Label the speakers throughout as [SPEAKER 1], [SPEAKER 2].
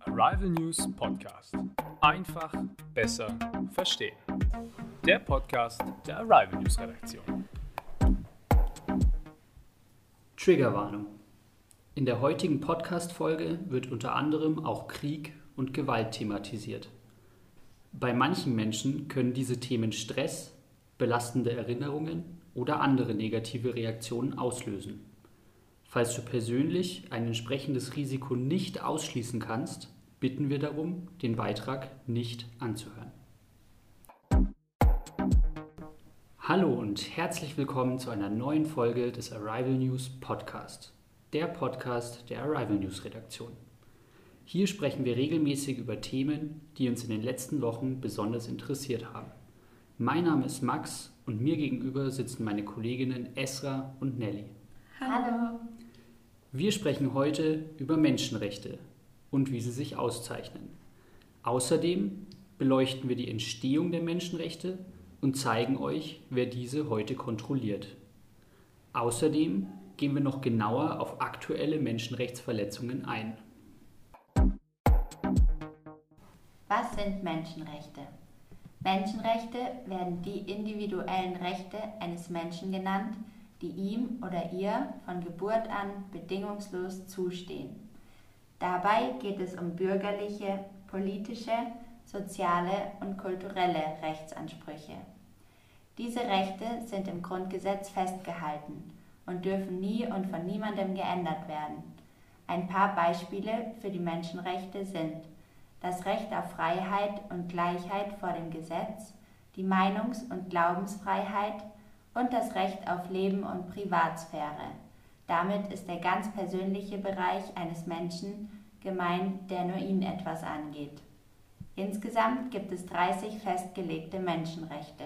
[SPEAKER 1] Arrival News Podcast. Einfach besser verstehen. Der Podcast der Arrival News Redaktion.
[SPEAKER 2] Triggerwarnung. In der heutigen Podcast-Folge wird unter anderem auch Krieg und Gewalt thematisiert. Bei manchen Menschen können diese Themen Stress, belastende Erinnerungen oder andere negative Reaktionen auslösen. Falls du persönlich ein entsprechendes Risiko nicht ausschließen kannst, bitten wir darum, den Beitrag nicht anzuhören. Hallo und herzlich willkommen zu einer neuen Folge des Arrival News Podcast, der Podcast der Arrival News Redaktion. Hier sprechen wir regelmäßig über Themen, die uns in den letzten Wochen besonders interessiert haben. Mein Name ist Max und mir gegenüber sitzen meine Kolleginnen Esra und Nelly.
[SPEAKER 3] Hallo.
[SPEAKER 2] Wir sprechen heute über Menschenrechte, und wie sie sich auszeichnen. Außerdem beleuchten wir die Entstehung der Menschenrechte und zeigen euch, wer diese heute kontrolliert. Außerdem gehen wir noch genauer auf aktuelle Menschenrechtsverletzungen ein.
[SPEAKER 3] Was sind Menschenrechte? Menschenrechte werden die individuellen Rechte eines Menschen genannt, die ihm oder ihr von Geburt an bedingungslos zustehen. Dabei geht es um bürgerliche, politische, soziale und kulturelle Rechtsansprüche. Diese Rechte sind im Grundgesetz festgehalten und dürfen nie und von niemandem geändert werden. Ein paar Beispiele für die Menschenrechte sind das Recht auf Freiheit und Gleichheit vor dem Gesetz, die Meinungs- und Glaubensfreiheit und das Recht auf Leben und Privatsphäre. Damit ist der ganz persönliche Bereich eines Menschen gemeint, der nur ihn etwas angeht. Insgesamt gibt es 30 festgelegte Menschenrechte.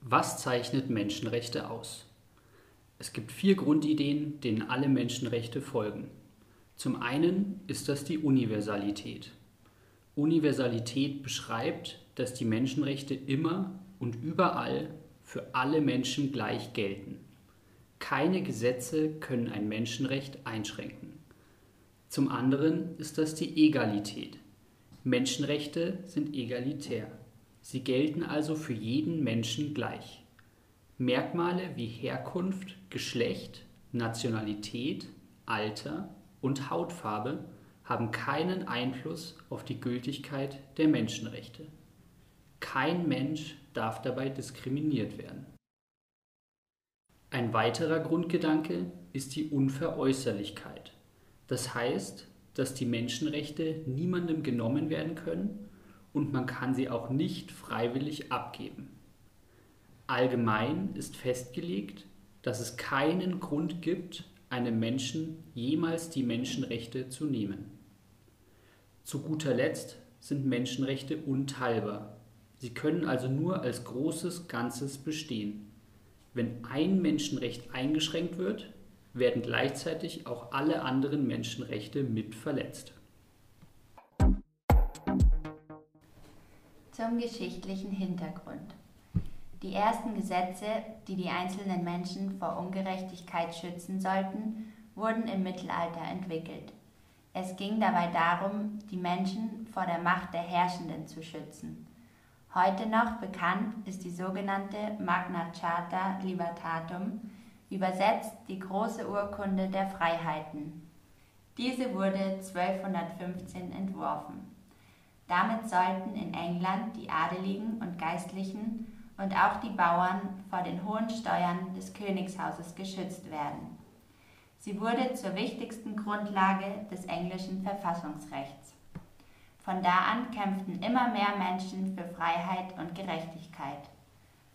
[SPEAKER 2] Was zeichnet Menschenrechte aus? Es gibt vier Grundideen, denen alle Menschenrechte folgen. Zum einen ist das die Universalität. Universalität beschreibt, dass die Menschenrechte immer und überall für alle Menschen gleich gelten. Keine Gesetze können ein Menschenrecht einschränken. Zum anderen ist das die Egalität. Menschenrechte sind egalitär. Sie gelten also für jeden Menschen gleich. Merkmale wie Herkunft, Geschlecht, Nationalität, Alter und Hautfarbe haben keinen Einfluss auf die Gültigkeit der Menschenrechte. Kein Mensch darf dabei diskriminiert werden. Ein weiterer Grundgedanke ist die Unveräußerlichkeit. Das heißt, dass die Menschenrechte niemandem genommen werden können und man kann sie auch nicht freiwillig abgeben. Allgemein ist festgelegt, dass es keinen Grund gibt, einem Menschen jemals die Menschenrechte zu nehmen. Zu guter Letzt sind Menschenrechte unteilbar Sie können also nur als großes Ganzes bestehen. Wenn ein Menschenrecht eingeschränkt wird, werden gleichzeitig auch alle anderen Menschenrechte mit verletzt.
[SPEAKER 3] Zum geschichtlichen Hintergrund. Die ersten Gesetze, die die einzelnen Menschen vor Ungerechtigkeit schützen sollten, wurden im Mittelalter entwickelt. Es ging dabei darum, die Menschen vor der Macht der Herrschenden zu schützen. Heute noch bekannt ist die sogenannte Magna Charta Libertatum, übersetzt die große Urkunde der Freiheiten. Diese wurde 1215 entworfen. Damit sollten in England die Adeligen und Geistlichen und auch die Bauern vor den hohen Steuern des Königshauses geschützt werden. Sie wurde zur wichtigsten Grundlage des englischen Verfassungsrechts. Von da an kämpften immer mehr Menschen für Freiheit und Gerechtigkeit.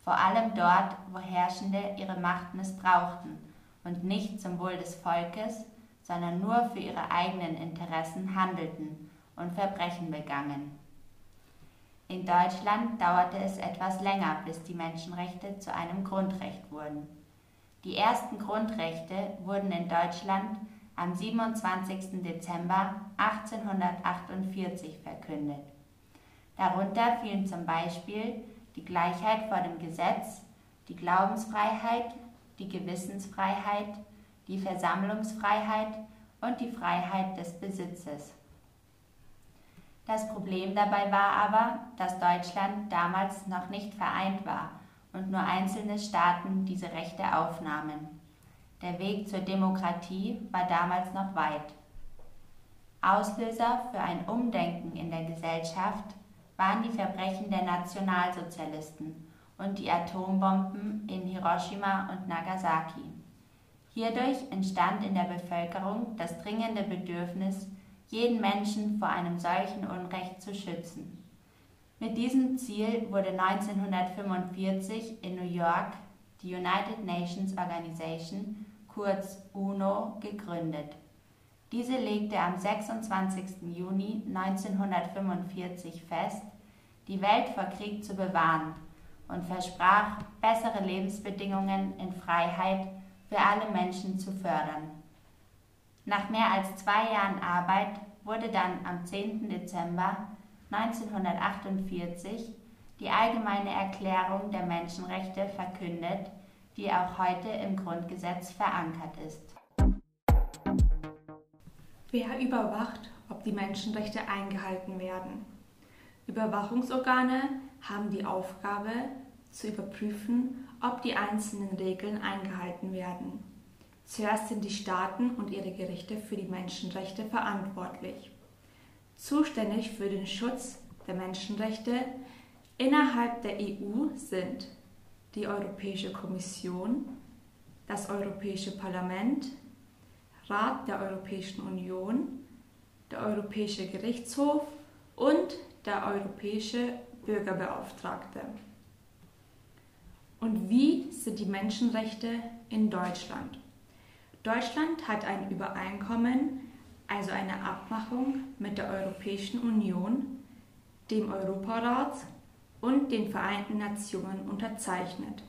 [SPEAKER 3] Vor allem dort, wo Herrschende ihre Macht missbrauchten und nicht zum Wohl des Volkes, sondern nur für ihre eigenen Interessen handelten und Verbrechen begangen. In Deutschland dauerte es etwas länger, bis die Menschenrechte zu einem Grundrecht wurden. Die ersten Grundrechte wurden in Deutschland am 27. Dezember 1848 verkündet. Darunter fielen zum Beispiel die Gleichheit vor dem Gesetz, die Glaubensfreiheit die Gewissensfreiheit, die Versammlungsfreiheit und die Freiheit des Besitzes. Das Problem dabei war aber, dass Deutschland damals noch nicht vereint war und nur einzelne Staaten diese Rechte aufnahmen. Der Weg zur Demokratie war damals noch weit. Auslöser für ein Umdenken in der Gesellschaft waren die Verbrechen der Nationalsozialisten und die Atombomben in Hiroshima und Nagasaki. Hierdurch entstand in der Bevölkerung das dringende Bedürfnis, jeden Menschen vor einem solchen Unrecht zu schützen. Mit diesem Ziel wurde 1945 in New York die United Nations Organization, kurz UNO, gegründet. Diese legte am 26. Juni 1945 fest, die Welt vor Krieg zu bewahren und versprach, bessere Lebensbedingungen in Freiheit für alle Menschen zu fördern. Nach mehr als zwei Jahren Arbeit wurde dann am 10. Dezember 1948 die Allgemeine Erklärung der Menschenrechte verkündet, die auch heute im Grundgesetz verankert ist.
[SPEAKER 4] Wer überwacht, ob die Menschenrechte eingehalten werden? Überwachungsorgane haben die Aufgabe, zu überprüfen, ob die einzelnen Regeln eingehalten werden. Zuerst sind die Staaten und ihre Gerichte für die Menschenrechte verantwortlich. Zuständig für den Schutz der Menschenrechte innerhalb der EU sind die Europäische Kommission, das Europäische Parlament, Rat der Europäischen Union, der Europäische Gerichtshof und der Europäische Bürgerbeauftragte. Und wie sind die Menschenrechte in Deutschland? Deutschland hat ein Übereinkommen, also eine Abmachung mit der Europäischen Union, dem Europarat und den Vereinten Nationen unterzeichnet.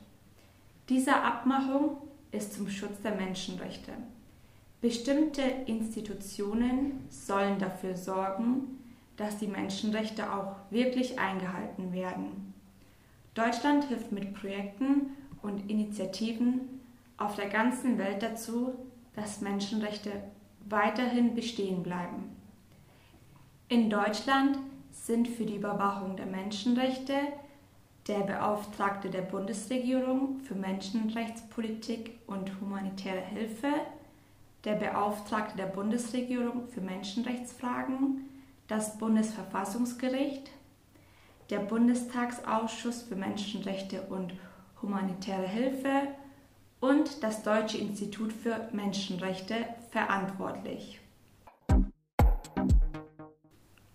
[SPEAKER 4] Diese Abmachung ist zum Schutz der Menschenrechte. Bestimmte Institutionen sollen dafür sorgen, dass die Menschenrechte auch wirklich eingehalten werden. Deutschland hilft mit Projekten und Initiativen auf der ganzen Welt dazu, dass Menschenrechte weiterhin bestehen bleiben. In Deutschland sind für die Überwachung der Menschenrechte der Beauftragte der Bundesregierung für Menschenrechtspolitik und humanitäre Hilfe, der Beauftragte der Bundesregierung für Menschenrechtsfragen, das Bundesverfassungsgericht, der Bundestagsausschuss für Menschenrechte und humanitäre Hilfe und das Deutsche Institut für Menschenrechte verantwortlich.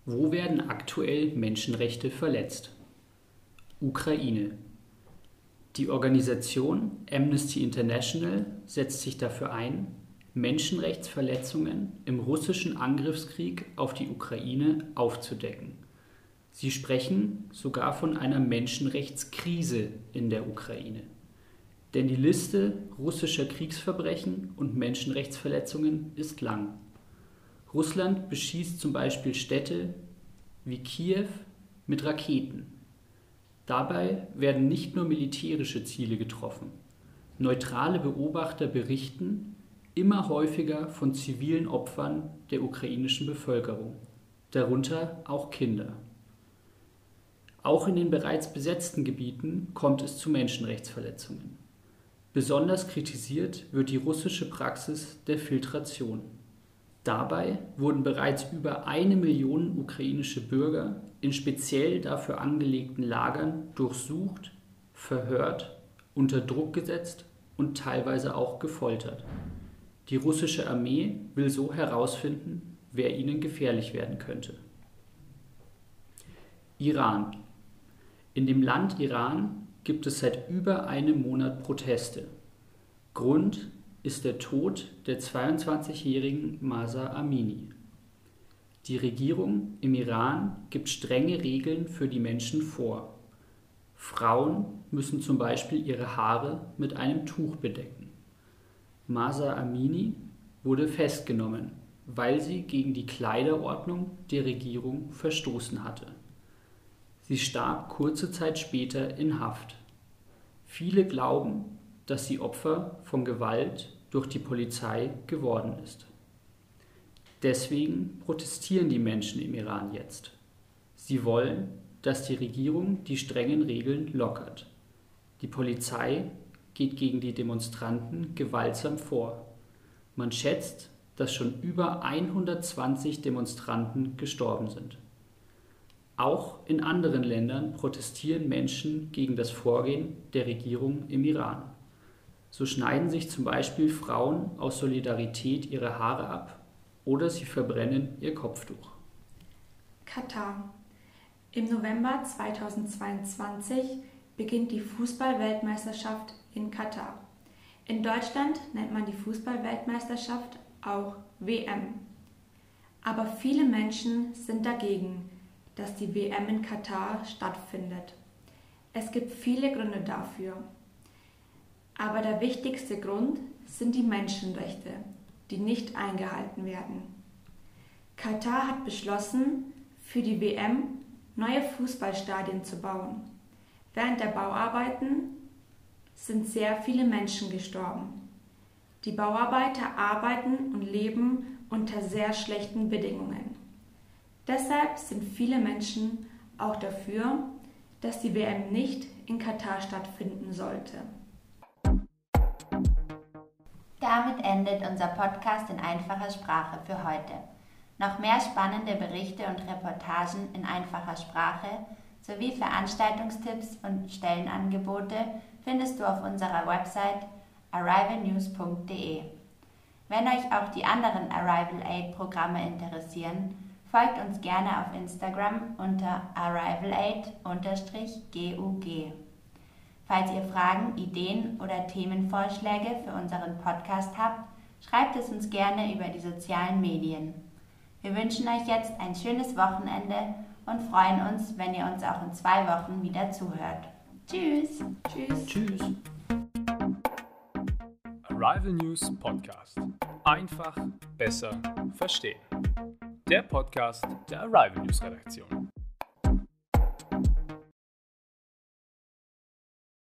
[SPEAKER 2] Wo werden aktuell Menschenrechte verletzt? Ukraine. Die Organisation Amnesty International setzt sich dafür ein, Menschenrechtsverletzungen im russischen Angriffskrieg auf die Ukraine aufzudecken. Sie sprechen sogar von einer Menschenrechtskrise in der Ukraine. Denn die Liste russischer Kriegsverbrechen und Menschenrechtsverletzungen ist lang. Russland beschießt zum Beispiel Städte wie Kiew mit Raketen. Dabei werden nicht nur militärische Ziele getroffen. Neutrale Beobachter berichten immer häufiger von zivilen Opfern der ukrainischen Bevölkerung, darunter auch Kinder. Auch in den bereits besetzten Gebieten kommt es zu Menschenrechtsverletzungen. Besonders kritisiert wird die russische Praxis der Filtration. Dabei wurden bereits über eine Million ukrainische Bürger in speziell dafür angelegten Lagern durchsucht, verhört, unter Druck gesetzt und teilweise auch gefoltert. Die russische Armee will so herausfinden, wer ihnen gefährlich werden könnte. Iran in dem Land Iran gibt es seit über einem Monat Proteste. Grund ist der Tod der 22-jährigen Masa Amini. Die Regierung im Iran gibt strenge Regeln für die Menschen vor. Frauen müssen zum Beispiel ihre Haare mit einem Tuch bedecken. Masa Amini wurde festgenommen, weil sie gegen die Kleiderordnung der Regierung verstoßen hatte. Sie starb kurze Zeit später in Haft. Viele glauben, dass sie Opfer von Gewalt durch die Polizei geworden ist. Deswegen protestieren die Menschen im Iran jetzt. Sie wollen, dass die Regierung die strengen Regeln lockert. Die Polizei geht gegen die Demonstranten gewaltsam vor. Man schätzt, dass schon über 120 Demonstranten gestorben sind. Auch in anderen Ländern protestieren Menschen gegen das Vorgehen der Regierung im Iran. So schneiden sich zum Beispiel Frauen aus Solidarität ihre Haare ab oder sie verbrennen ihr Kopftuch.
[SPEAKER 4] Katar. Im November 2022 beginnt die Fußball-Weltmeisterschaft in Katar. In Deutschland nennt man die Fußball-Weltmeisterschaft auch WM. Aber viele Menschen sind dagegen, dass die WM in Katar stattfindet. Es gibt viele Gründe dafür. Aber der wichtigste Grund sind die Menschenrechte, die nicht eingehalten werden. Katar hat beschlossen, für die WM neue Fußballstadien zu bauen. Während der Bauarbeiten sind sehr viele Menschen gestorben. Die Bauarbeiter arbeiten und leben unter sehr schlechten Bedingungen. Deshalb sind viele Menschen auch dafür, dass die WM nicht in Katar stattfinden sollte.
[SPEAKER 3] Damit endet unser Podcast in einfacher Sprache für heute. Noch mehr spannende Berichte und Reportagen in einfacher Sprache sowie Veranstaltungstipps und Stellenangebote findest du auf unserer Website arrivalnews.de. Wenn euch auch die anderen Arrival Aid Programme interessieren, folgt uns gerne auf Instagram unter arrivalaid-gug. Falls ihr Fragen, Ideen oder Themenvorschläge für unseren Podcast habt, schreibt es uns gerne über die sozialen Medien. Wir wünschen euch jetzt ein schönes Wochenende und freuen uns, wenn ihr uns auch in zwei Wochen wieder zuhört. Tschüss.
[SPEAKER 2] Tschüss. Tschüss.
[SPEAKER 1] Arrival News Podcast. Einfach besser verstehen. Der Podcast der Arrival News Redaktion.